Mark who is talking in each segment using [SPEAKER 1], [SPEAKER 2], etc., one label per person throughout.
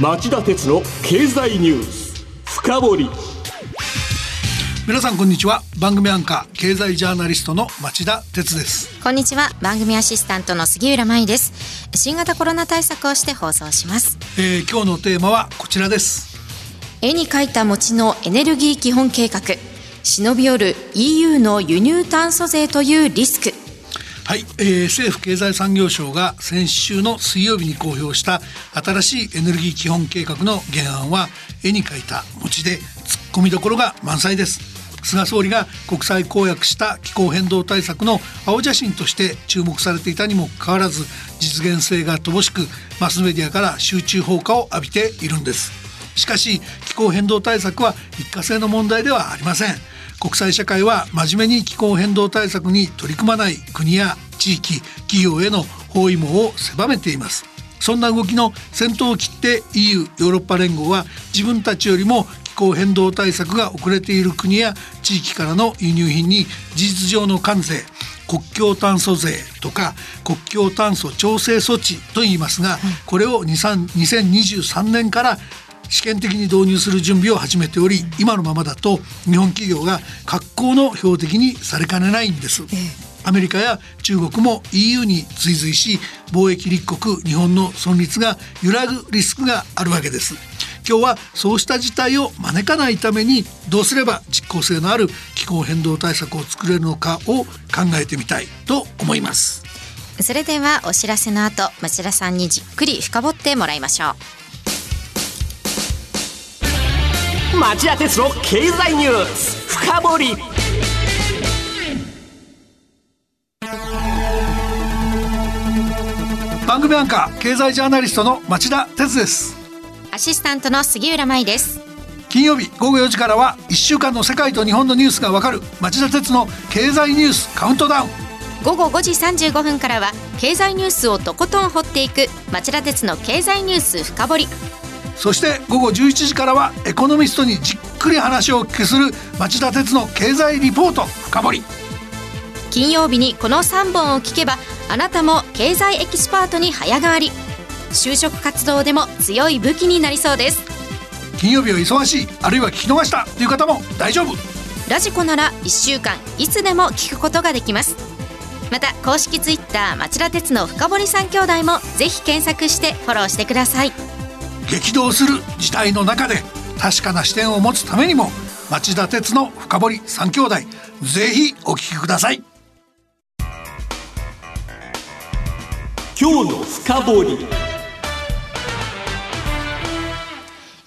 [SPEAKER 1] 町田鉄の経済ニュース深掘り。
[SPEAKER 2] 皆さんこんにちは。番組アンカー経済ジャーナリストの町田鉄です。
[SPEAKER 3] こんにちは。番組アシスタントの杉浦舞です。新型コロナ対策をして放送します、
[SPEAKER 2] えー、今日のテーマはこちらです。
[SPEAKER 3] 絵に描いた餅のエネルギー基本計画。忍び寄る EU の輸入炭素税というリスク
[SPEAKER 2] はい、えー、政府経済産業省が先週の水曜日に公表した新しいエネルギー基本計画の原案は絵に描いた餅で突っ込みどころが満載です。菅総理が国際公約した気候変動対策の青写真として注目されていたにもかかわらず実現性が乏しくマスメディアから集中放火を浴びているんです。しかし気候変動対策は一過性の問題ではありません。国際社会は真面目に気候変動対策に取り組まない国や地域企業への包囲網を狭めています。そんな動きの先頭を切って EU ヨーロッパ連合は自分たちよりも気候変動対策が遅れている国や地域からの輸入品に事実上の関税国境炭素税とか国境炭素調整措置と言いますがこれを2023年から試験的に導入する準備を始めており今のままだと日本企業が格好の標的にされかねないんです。アメリカや中国も EU に追随し貿易立国日本の存立が揺らぐリスクがあるわけです。今日はそうした事態を招かないためにどうすれば実効性のある気候変動対策を作れるのかを考えてみたいと思います。
[SPEAKER 3] それではお知らせの後町田さんにじっくり深掘ってもらいましょう
[SPEAKER 1] 町田鉄の経済ニュース。深掘り。
[SPEAKER 2] 番組アンカー経済ジャーナリストの町田鉄です。
[SPEAKER 3] アシスタントの杉浦舞です。
[SPEAKER 2] 金曜日午後4時からは1週間の世界と日本のニュースがわかる町田鉄の経済ニュースカウントダウン。
[SPEAKER 3] 午後5時35分からは経済ニュースをとことん掘っていく町田鉄の経済ニュース深掘り
[SPEAKER 2] そして午後11時からはエコノミストにじっくり話をお聞きする町田徹の経済リポート深掘り。
[SPEAKER 3] 金曜日にこの3本を聞けばあなたも経済エキスパートに早変わり。就職活動でも強い武器になりそうです。
[SPEAKER 2] 金曜日は忙しいあるいは聞き逃したという方も大丈夫。
[SPEAKER 3] radiko なら1週間いつでも聞くことができます。また公式ツイッター町田徹の深堀三兄弟もぜひ検索してフォローしてください
[SPEAKER 2] 激動する事態の中で確かな視点を持つためにも町田鉄の深堀三兄弟ぜひお聞きください。
[SPEAKER 1] 今日の深堀。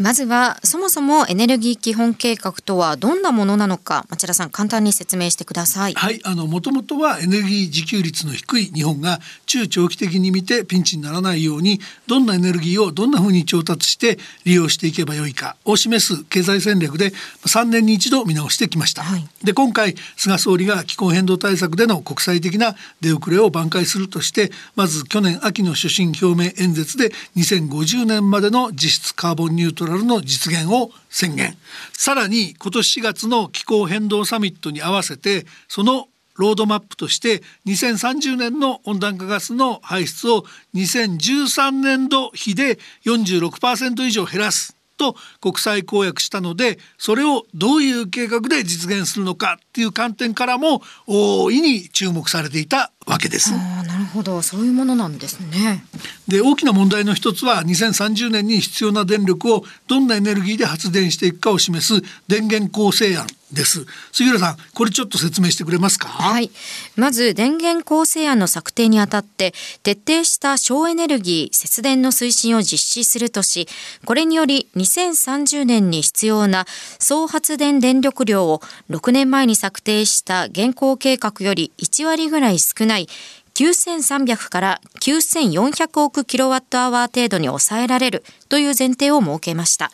[SPEAKER 3] まずはそもそもエネルギー基本計画とはどんなものなのか町田さん簡単に説明してください。
[SPEAKER 2] はいあのもともとはエネルギー自給率の低い日本が中長期的に見てピンチにならないようにどんなエネルギーをどんなふうに調達して利用していけばよいかを示す経済戦略で3年に一度見直してきました、はい、で今回菅総理が気候変動対策での国際的な出遅れを挽回するとしてまず去年秋の所信表明演説で2050年までの実質カーボンニュートラルラルの実現を宣言。さらに今年4月の気候変動サミットに合わせてそのロードマップとして2030年の温暖化ガスの排出を2013年度比で46%以上減らす。と国際公約したのでそれをどういう計画で実現するのかっていう観点からも大いに注目されていたわけです。
[SPEAKER 3] なるほどそういうものなんですね。
[SPEAKER 2] で大きな問題の一つは2030年に必要な電力をどんなエネルギーで発電していくかを示す電源構成案です。杉浦さんこれちょっと説明してくれますか？
[SPEAKER 3] はい。まず電源構成案の策定にあたって徹底した省エネルギー節電の推進を実施するとしこれにより2030年に必要な総発電電力量を6年前に策定した現行計画より1割ぐらい少ない9300から9400億キロワットアワー程度に抑えられるという前提を設けました。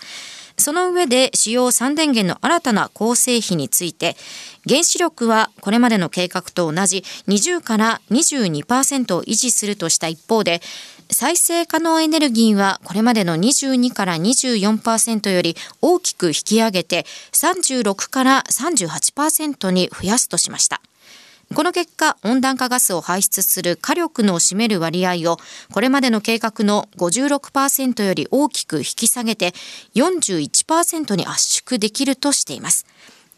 [SPEAKER 3] その上で主要3電源の新たな構成比について原子力はこれまでの計画と同じ20から22%を維持するとした一方で再生可能エネルギーはこれまでの22から24%より大きく引き上げて36から38%に増やすとしました。この結果、温暖化ガスを排出する火力の占める割合を、これまでの計画の56%より大きく引き下げて、41%に圧縮できるとしています。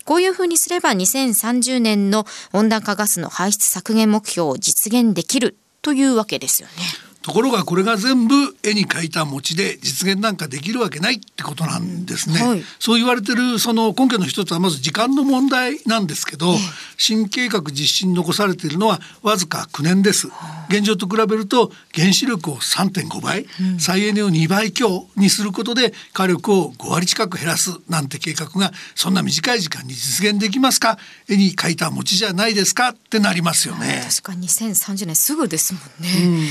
[SPEAKER 3] こういうふうにすれば2030年の温暖化ガスの排出削減目標を実現できるというわけですよね。
[SPEAKER 2] ところがこれが全部絵に描いた餅で実現なんかできるわけないってことなんですね。はい、そう言われてるその根拠の一つはまず時間の問題なんですけど、新計画実施に残されているのはわずか9年です。現状と比べると原子力を3.5倍、再エネを2倍強にすることで火力を5割近く減らすなんて計画がそんな短い時間に実現できますか？絵に描いた餅じゃないですか？ってなりますよね。
[SPEAKER 3] 確かに2030年すぐですもんね。うん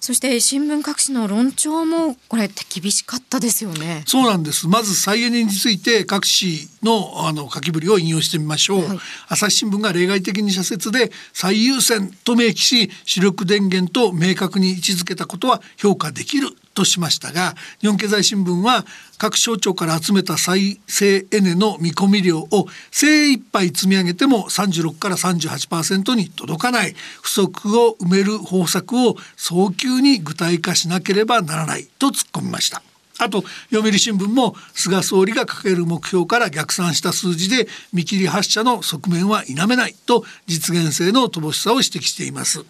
[SPEAKER 3] そして新聞各紙の論調もこれって厳しかったですよね。
[SPEAKER 2] そうなんです。まず再エネについて各紙のあの書きぶりを引用してみましょう。はい、朝日新聞が例外的に社説で最優先と明記し主力電源と明確に位置づけたことは評価できるとしましたが日本経済新聞は各省庁から集めた再生エネの見込み量を精一杯積み上げても36から38%に届かない不足を埋める方策を早急に具体化しなければならないと突っ込みました。あと読売新聞も菅総理が掲げる目標から逆算した数字で見切り発車の側面は否めないと実現性の乏しさを指摘しています。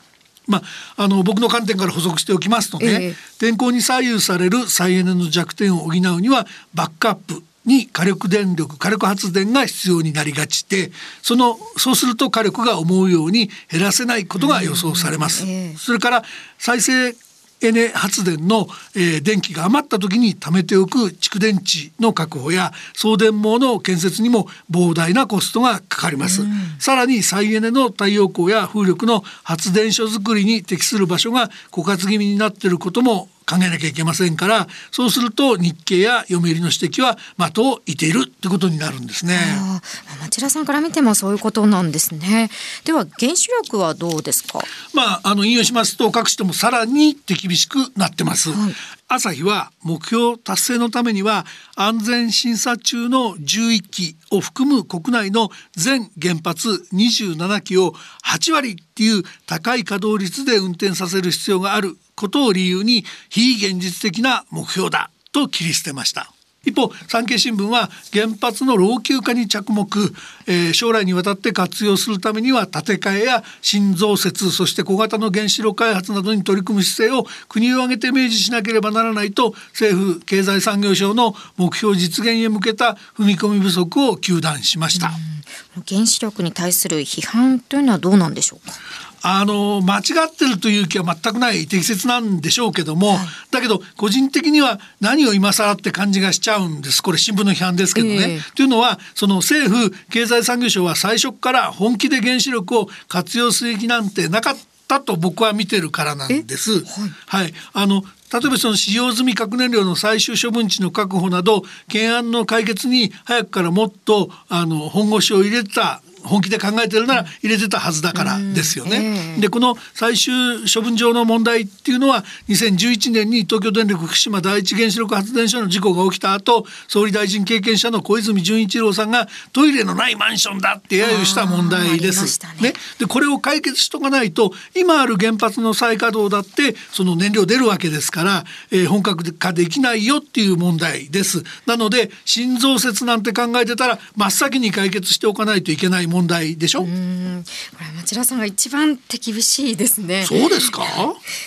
[SPEAKER 2] まあ、あの僕の観点から補足しておきますとね、ええ、天候に左右される再エネの弱点を補うにはバックアップに火力電力火力発電が必要になりがちでそのそうすると火力が思うように減らせないことが予想されます。え、それから再生エネ発電の、えー、電気が余った時に貯めておく蓄電池の確保や送電網の建設にも膨大なコストがかかります、うん、さらに再エネの太陽光や風力の発電所づくりに適する場所が枯渇気味になっていることも考えなきゃいけませんからそうすると日経や読売の指摘は的を射ているってことになるんですね。
[SPEAKER 3] 町田さんから見てもそういうことなんですね。では原子力はどうですか？
[SPEAKER 2] まああの引用しますと各紙ともさらに手厳しくなってます、はい、朝日は目標達成のためには安全審査中の11基を含む国内の全原発27基を8割っていう高い稼働率で運転させる必要があることを理由に非現実的な目標だと切り捨てました。一方産経新聞は原発の老朽化に着目、えー、将来にわたって活用するためには建て替えや新増設そして小型の原子力開発などに取り組む姿勢を国を挙げて明示しなければならないと政府経済産業省の目標実現へ向けた踏み込み不足を糾弾しました。
[SPEAKER 3] 原子力に対する批判というのはどうなんでしょうか？
[SPEAKER 2] あの間違ってるという気は全くない適切なんでしょうけども、はい、だけど個人的には何を今更って感じがしちゃうんです。これ新聞の批判ですけどね。えー、というのはその政府経済産業省は最初から本気で原子力を活用する気なんてなかったと僕は見てるからなんです。はい、はい、あの例えばその使用済み核燃料の最終処分地の確保など懸案の解決に早くからもっとあの本腰を入れた本気で考えてるなら入れてたはずだからですよね。でこの最終処分場の問題っていうのは2011年に東京電力福島第一原子力発電所の事故が起きた後総理大臣経験者の小泉純一郎さんがトイレのないマンションだって揶揄した問題です。ね、ね、でこれを解決しとかないと今ある原発の再稼働だってその燃料出るわけですから、えー、本格化できないよっていう問題です。なので新増設なんて考えてたら真っ先に解決しておかないといけない問題でしょ？これ
[SPEAKER 3] 町田さんが一番手厳しいですね。
[SPEAKER 2] そうですか？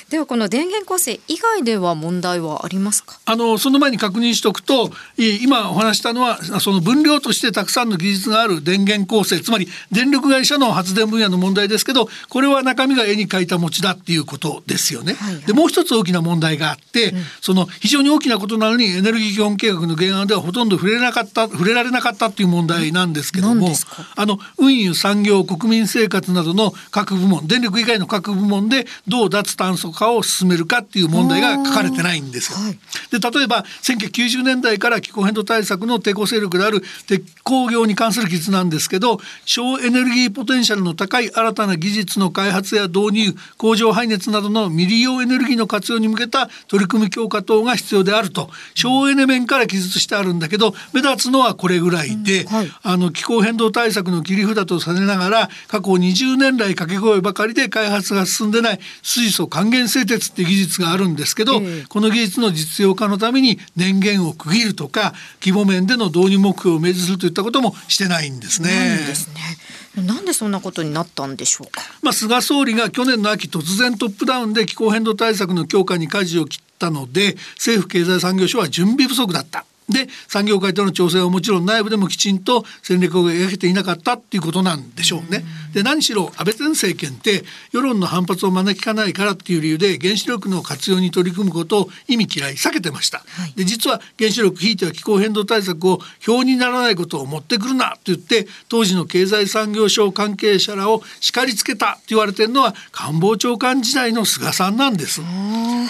[SPEAKER 3] ではこの電源構成以外では問題はありますか？
[SPEAKER 2] あのその前に確認しておくと今お話したのはその分量としてたくさんの技術がある電源構成つまり電力会社の発電分野の問題ですけどこれは中身が絵に描いた餅だっていうことですよね、はいはい、でもう一つ大きな問題があって、うん、その非常に大きなことなのにエネルギー基本計画の原案ではほとんど触れなかった触れられなかったっていう問題なんですけどもあの運輸産業国民生活などの各部門電力以外の各部門でどう脱炭素化を進めるかっていう問題が書かれてないんですよ。はい、で例えば1990年代から気候変動対策の抵抗勢力である鉄鋼業に関する記述なんですけど省エネルギーポテンシャルの高い新たな技術の開発や導入工場排熱などの未利用エネルギーの活用に向けた取り組み強化等が必要であると省エネ面から記述してあるんだけど目立つのはこれぐらいで、うん。はい、あの気候変動対策の切りり札とされながら過去20年来掛け声ばかりで開発が進んでない水素還元製鉄って技術があるんですけど、えこの技術の実用化のために電源を区切るとか規模面での導入目標を明示するといったこともしてないんですね。
[SPEAKER 3] ですねなんでそんなことになったんでしょうか？
[SPEAKER 2] まあ菅総理が去年の秋突然トップダウンで気候変動対策の強化に舵を切ったので政府経済産業省は準備不足だった。で産業界との調整はもちろん内部でもきちんと戦略を描けていなかったっていうことなんでしょうね。で何しろ安倍前政権って世論の反発を招きかないからっていう理由で原子力の活用に取り組むことを意味嫌い避けてました。はい、で実は原子力ひいては気候変動対策を表にならないことを持ってくるなと言って当時の経済産業省関係者らを叱りつけたと言われてるのは官房長官時代の菅さんなんです。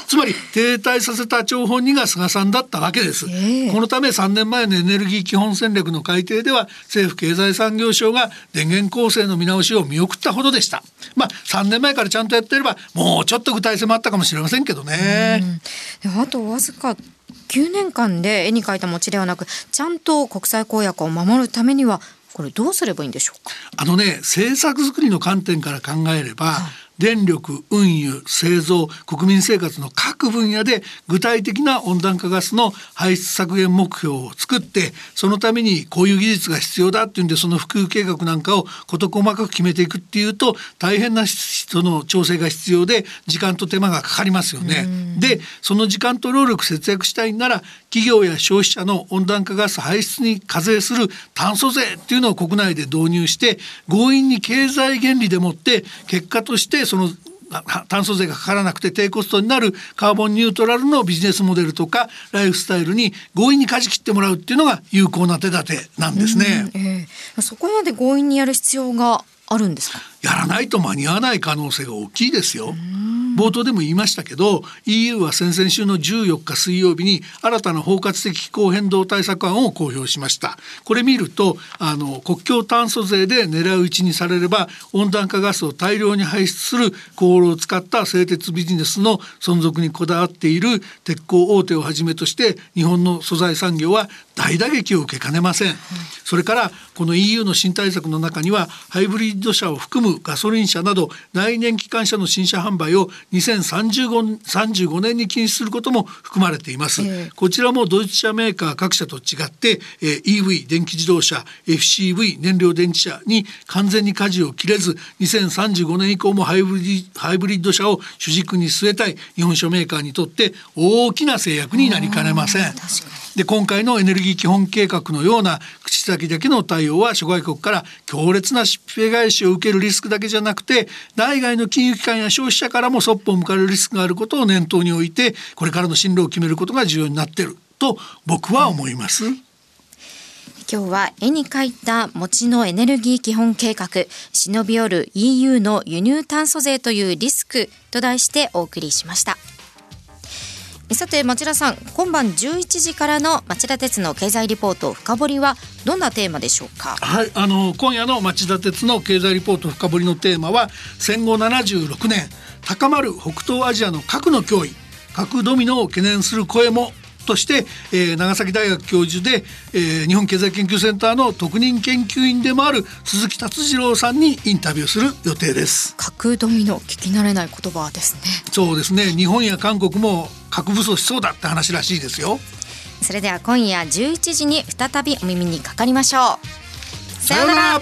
[SPEAKER 2] つまり停滞させた張本人が菅さんだったわけです。このため3年前のエネルギー基本戦略の改定では政府経済産業省が電源構成の見直しを見送ったほどでした。まあ3年前からちゃんとやってればもうちょっと具体性もあったかもしれませんけどね。
[SPEAKER 3] あとわずか9年間で絵に描いた餅ではなくちゃんと国際公約を守るためにはこれどうすればいいんでしょうか？
[SPEAKER 2] あのね政策作りの観点から考えれば、はい電力運輸製造国民生活の各分野で具体的な温暖化ガスの排出削減目標を作ってそのためにこういう技術が必要だっていうんでその普及計画なんかを事細かく決めていくっていうと大変な人の調整が必要で時間と手間がかかりますよね。でその時間と労力節約したいなら企業や消費者の温暖化ガス排出に課税する炭素税っていうのを国内で導入して強引に経済原理でもって結果としてその炭素税がかからなくて低コストになるカーボンニュートラルのビジネスモデルとかライフスタイルに強引に舵切ってもらうっていうのが有効な手立てなんですね。え
[SPEAKER 3] ー、そこまで強引にやる必要があるんですか？
[SPEAKER 2] やらないと間に合わない可能性が大きいですよ。冒頭でも言いましたけど EU は先々週の14日水曜日に新たな包括的気候変動対策案を公表しました。これ見るとあの国境炭素税で狙う撃ちにされれば温暖化ガスを大量に排出する航路を使った製鉄ビジネスの存続にこだわっている鉄鋼大手をはじめとして日本の素材産業は大打撃を受けかねません、うん、それからこの EU の新対策の中にはハイブリッド車を含むガソリン車など内燃機関車の新車販売を2035年に禁止することも含まれています、えー、こちらもドイツ車メーカー各社と違って、えー、EV 電気自動車 FCV 燃料電池車に完全に舵を切れず2035年以降もハイブリッド車を主軸に据えたい日本車メーカーにとって大きな制約になりかねません。で今回のエネルギー基本計画のような口先だけの対応は諸外国から強烈な疾病返しを受けるリスクだけじゃなくて内外の金融機関や消費者からもそっぽを向かれるリスクがあることを念頭に置いてこれからの進路を決めることが重要になっていると僕は思います。
[SPEAKER 3] 今日は絵に描いた餅のエネルギー基本計画忍び寄る EU の輸入炭素税というリスクと題してお送りしました。さて町田さん今晩11時からの町田鉄の経済リポート深掘りはどんなテーマでしょうか？
[SPEAKER 2] はいあの今夜の町田鉄の経済リポート深掘りのテーマは戦後76年高まる北東アジアの核の脅威核ドミノを懸念する声もとして、えー、長崎大学教授で、えー、日本経済研究センターの特任研究員でもある鈴木達次郎さんにインタビューする予定です。
[SPEAKER 3] 核ドミノ聞き慣れない言葉ですね。
[SPEAKER 2] そうですね。日本や韓国も核武装しそうだって話らしいですよ。
[SPEAKER 3] それでは今夜11時に再びお耳にかかりましょう。
[SPEAKER 2] さようなら